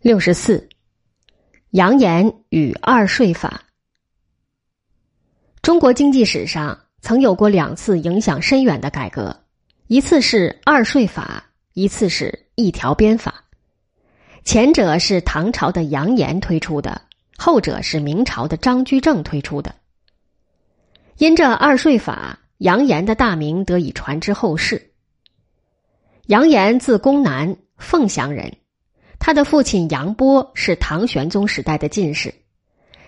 六十四，杨炎与二税法。中国经济史上曾有过两次影响深远的改革，一次是二税法，一次是一条鞭法。前者是唐朝的杨炎推出的，后者是明朝的张居正推出的。因这二税法，杨炎的大名得以传之后世。杨炎字公南，凤翔人。他的父亲杨波是唐玄宗时代的进士，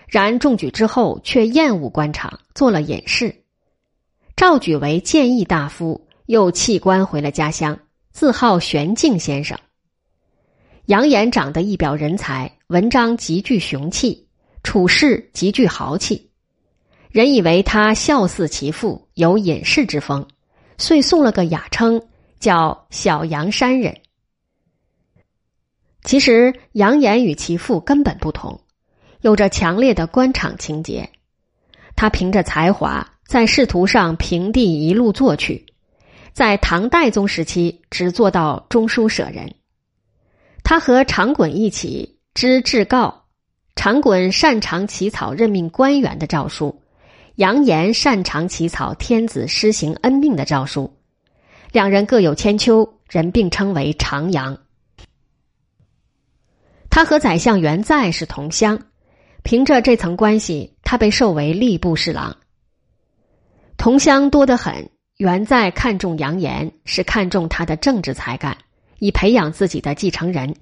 然中举之后却厌恶官场，做了隐士。召举为谏议大夫，又弃官回了家乡，自号玄静先生。杨炎长得一表人才，文章极具雄气，处事极具豪气，人以为他孝似其父，有隐士之风，遂送了个雅称，叫小杨山人。其实杨炎与其父根本不同，有着强烈的官场情节。他凭着才华在仕途上平地一路做去，在唐代宗时期只做到中书舍人。他和长衮一起知制告，长衮擅长起草任命官员的诏书，杨炎擅长起草天子施行恩命的诏书，两人各有千秋，人并称为长杨。他和宰相元在是同乡，凭着这层关系，他被授为吏部侍郎。同乡多得很，元在看重杨炎，是看重他的政治才干，以培养自己的继承人，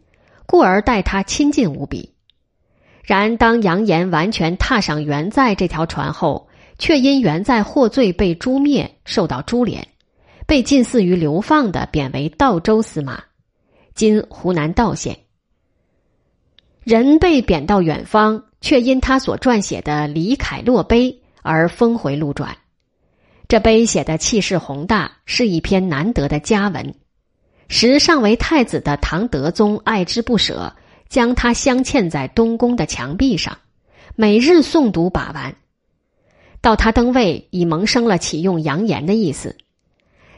故而待他亲近无比。然当杨炎完全踏上元在这条船后，却因元在获罪被诛灭，受到株连，被近似于流放的贬为道州司马，今湖南道县。人被贬到远方，却因他所撰写的《李凯洛碑》而峰回路转。这碑写的气势宏大，是一篇难得的佳文。时尚为太子的唐德宗爱之不舍，将他镶嵌在东宫的墙壁上，每日诵读把玩。到他登位，已萌生了启用杨炎的意思。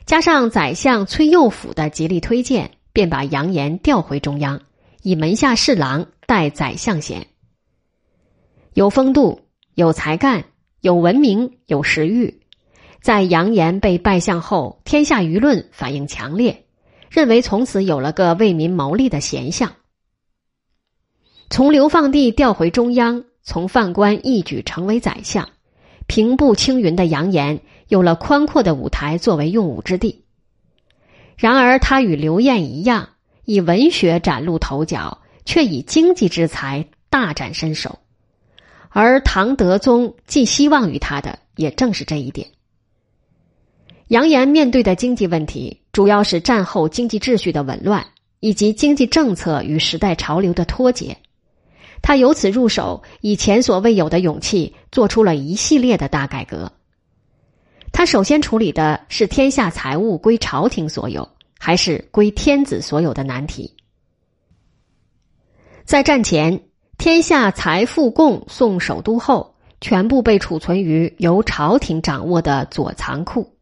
加上宰相崔佑甫的极力推荐，便把杨炎调回中央，以门下侍郎。代宰相衔，有风度，有才干，有文明，有食欲。在杨炎被拜相后，天下舆论反应强烈，认为从此有了个为民谋利的贤相。从流放地调回中央，从犯官一举成为宰相，平步青云的杨炎有了宽阔的舞台作为用武之地。然而，他与刘晏一样，以文学崭露头角。却以经济之才大展身手，而唐德宗寄希望于他的，也正是这一点。杨炎面对的经济问题，主要是战后经济秩序的紊乱，以及经济政策与时代潮流的脱节。他由此入手，以前所未有的勇气，做出了一系列的大改革。他首先处理的是天下财物归朝廷所有，还是归天子所有的难题。在战前，天下财富贡送首都后，全部被储存于由朝廷掌握的左藏库，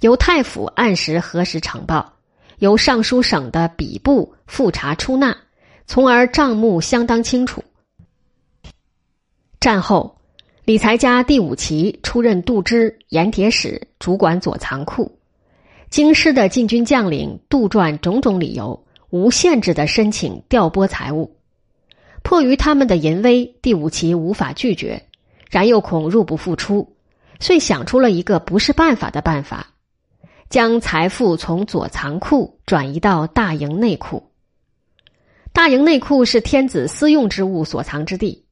由太府按时核实呈报，由尚书省的笔部复查出纳，从而账目相当清楚。战后，理财家第五旗出任度支盐铁使，主管左藏库。京师的禁军将领杜撰种种理由，无限制的申请调拨财物。迫于他们的淫威，第五旗无法拒绝，然又恐入不敷出，遂想出了一个不是办法的办法，将财富从左藏库转移到大营内库。大营内库是天子私用之物所藏之地，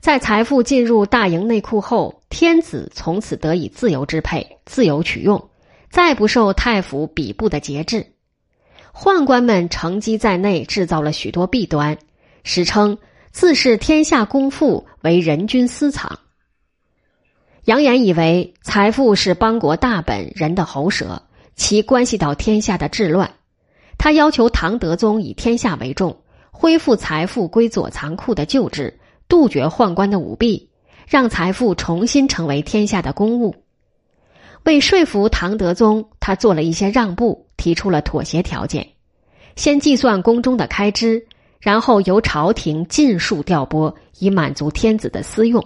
在财富进入大营内库后，天子从此得以自由支配、自由取用，再不受太府笔部的节制。宦官们乘机在内制造了许多弊端。史称自视天下公富为人君私藏。杨炎以为财富是邦国大本，人的喉舌，其关系到天下的治乱。他要求唐德宗以天下为重，恢复财富归左藏库的旧制，杜绝宦官的舞弊，让财富重新成为天下的公物。为说服唐德宗，他做了一些让步，提出了妥协条件：先计算宫中的开支。然后由朝廷尽数调拨，以满足天子的私用。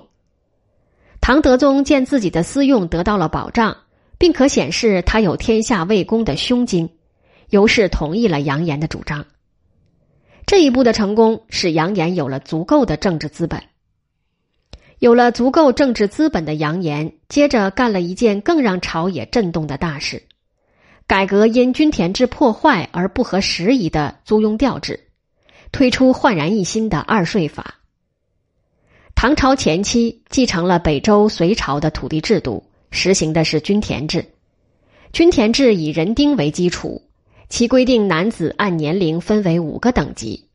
唐德宗见自己的私用得到了保障，并可显示他有天下为公的胸襟，由是同意了杨炎的主张。这一步的成功，使杨炎有了足够的政治资本。有了足够政治资本的杨炎，接着干了一件更让朝野震动的大事：改革因均田制破坏而不合时宜的租庸调制。推出焕然一新的二税法。唐朝前期继承了北周、隋朝的土地制度，实行的是均田制。均田制以人丁为基础，其规定男子按年龄分为五个等级：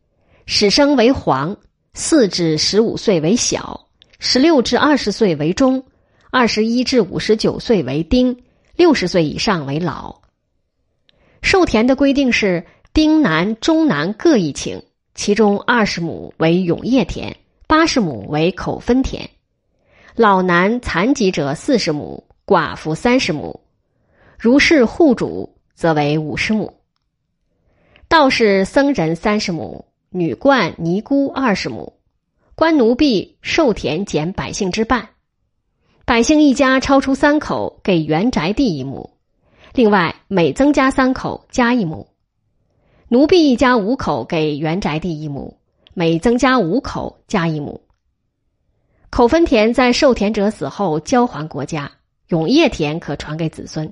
始生为皇，四至十五岁为小，十六至二十岁为中，二十一至五十九岁为丁，六十岁以上为老。授田的规定是丁男、中男各一顷。其中二十亩为永业田，八十亩为口分田。老男残疾者四十亩，寡妇三十亩。如是户主，则为五十亩。道士、僧人三十亩，女冠、尼姑二十亩。官奴婢受田减百姓之半。百姓一家超出三口，给原宅地一亩。另外，每增加三口，加一亩。奴婢一家五口给原宅地一亩，每增加五口加一亩。口分田在受田者死后交还国家，永业田可传给子孙。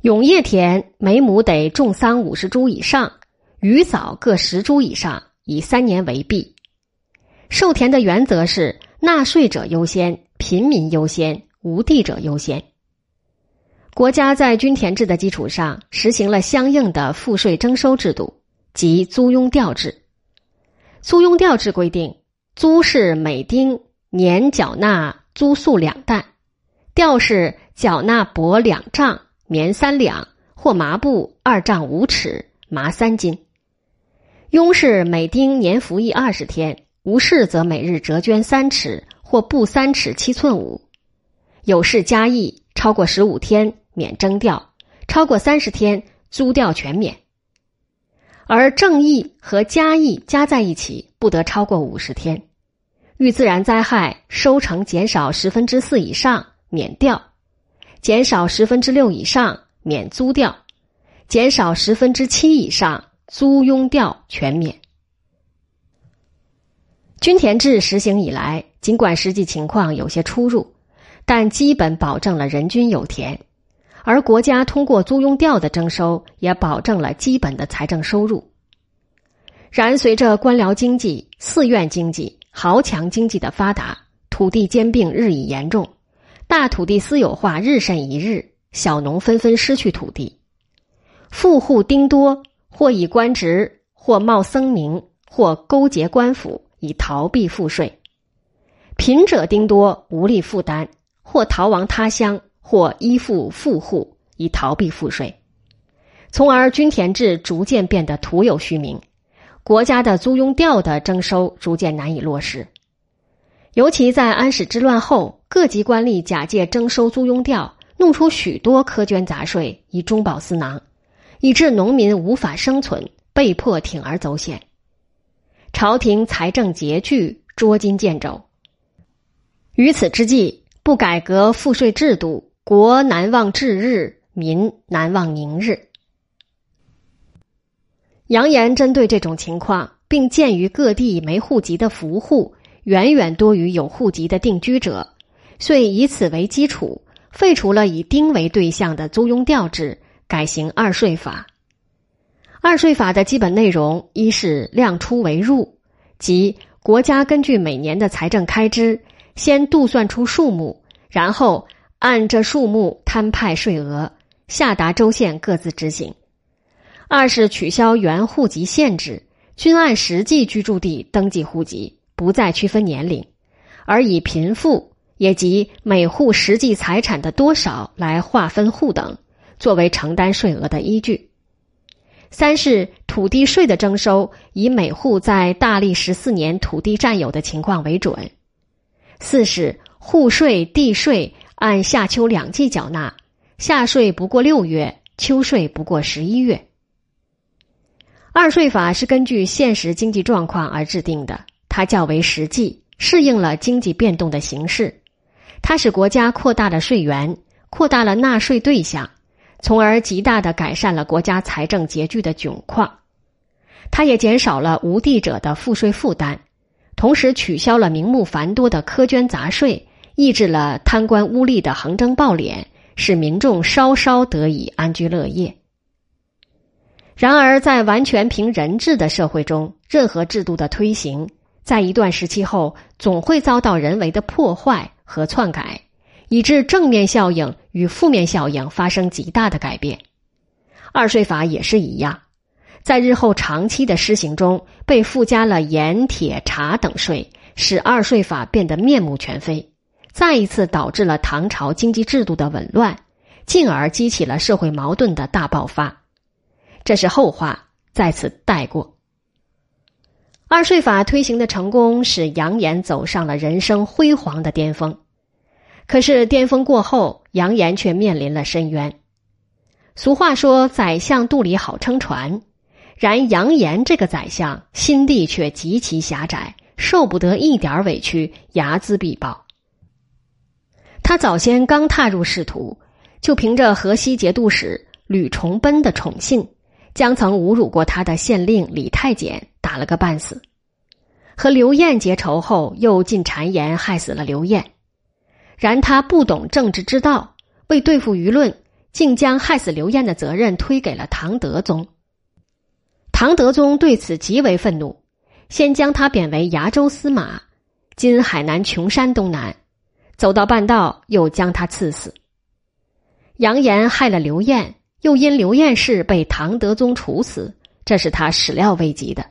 永业田每亩得种桑五十株以上，鱼枣各十株以上，以三年为毕。受田的原则是纳税者优先，平民优先，无地者优先。国家在均田制的基础上，实行了相应的赋税征收制度，即租庸调制。租庸调制规定，租是每丁年缴纳租粟两担，调是缴纳帛两丈、棉三两或麻布二丈五尺、麻三斤。庸是每丁年服役二十天，无事则每日折捐三尺或布三尺七寸五，有事加役，超过十五天。免征调，超过三十天租调全免。而正役和加役加在一起不得超过五十天。遇自然灾害，收成减少十分之四以上免调，减少十分之六以上免租调，减少十分之七以上租庸调全免。均田制实行以来，尽管实际情况有些出入，但基本保证了人均有田。而国家通过租庸调的征收，也保证了基本的财政收入。然随着官僚经济、寺院经济、豪强经济的发达，土地兼并日益严重，大土地私有化日甚一日，小农纷纷失去土地，富户丁多，或以官职，或冒僧名，或勾结官府以逃避赋税；贫者丁多，无力负担，或逃亡他乡。或依附富户以逃避赋税，从而均田制逐渐变得徒有虚名，国家的租庸调的征收逐渐难以落实。尤其在安史之乱后，各级官吏假借征收租庸调，弄出许多苛捐杂税以中饱私囊，以致农民无法生存，被迫铤而走险。朝廷财政拮据，捉襟见肘。于此之际，不改革赋税制度。国难忘至日，民难忘宁日。扬言针对这种情况，并鉴于各地没户籍的伏户远远多于有户籍的定居者，遂以此为基础，废除了以丁为对象的租庸调制，改行二税法。二税法的基本内容，一是量出为入，即国家根据每年的财政开支，先度算出数目，然后。按这数目摊派税额，下达州县各自执行。二是取消原户籍限制，均按实际居住地登记户籍，不再区分年龄，而以贫富也即每户实际财产的多少来划分户等，作为承担税额的依据。三是土地税的征收，以每户在大历十四年土地占有的情况为准。四是户税、地税。按夏秋两季缴纳，夏税不过六月，秋税不过十一月。二税法是根据现实经济状况而制定的，它较为实际，适应了经济变动的形势。它使国家扩大了税源，扩大了纳税对象，从而极大的改善了国家财政拮据的窘况。它也减少了无地者的赋税负担，同时取消了名目繁多的苛捐杂税，抑制了贪官污吏的横征暴敛，使民众稍稍得以安居乐业。然而，在完全凭人治的社会中，任何制度的推行，在一段时期后，总会遭到人为的破坏和篡改，以致正面效应与负面效应发生极大的改变。二税法也是一样，在日后长期的施行中，被附加了盐、铁、茶等税，使二税法变得面目全非，再一次导致了唐朝经济制度的紊乱，进而激起了社会矛盾的大爆发。这是后话，在此带过。二税法推行的成功，使杨炎走上了人生辉煌的巅峰。可是巅峰过后，杨炎却面临了深渊。俗话说：“宰相肚里好撑船。”然杨炎这个宰相心地却极其狭窄，受不得一点委屈，睚眦必报。他早先刚踏入仕途，就凭着河西节度使吕崇奔的宠信。将曾侮辱过他的县令李太监打了个半死，和刘晏结仇后，又进谗言害死了刘晏。然他不懂政治之道，为对付舆论，竟将害死刘晏的责任推给了唐德宗。唐德宗对此极为愤怒，先将他贬为崖州司马（今海南琼山东南），走到半道，又将他刺死。扬言害了刘晏。又因刘晏氏被唐德宗处死，这是他始料未及的。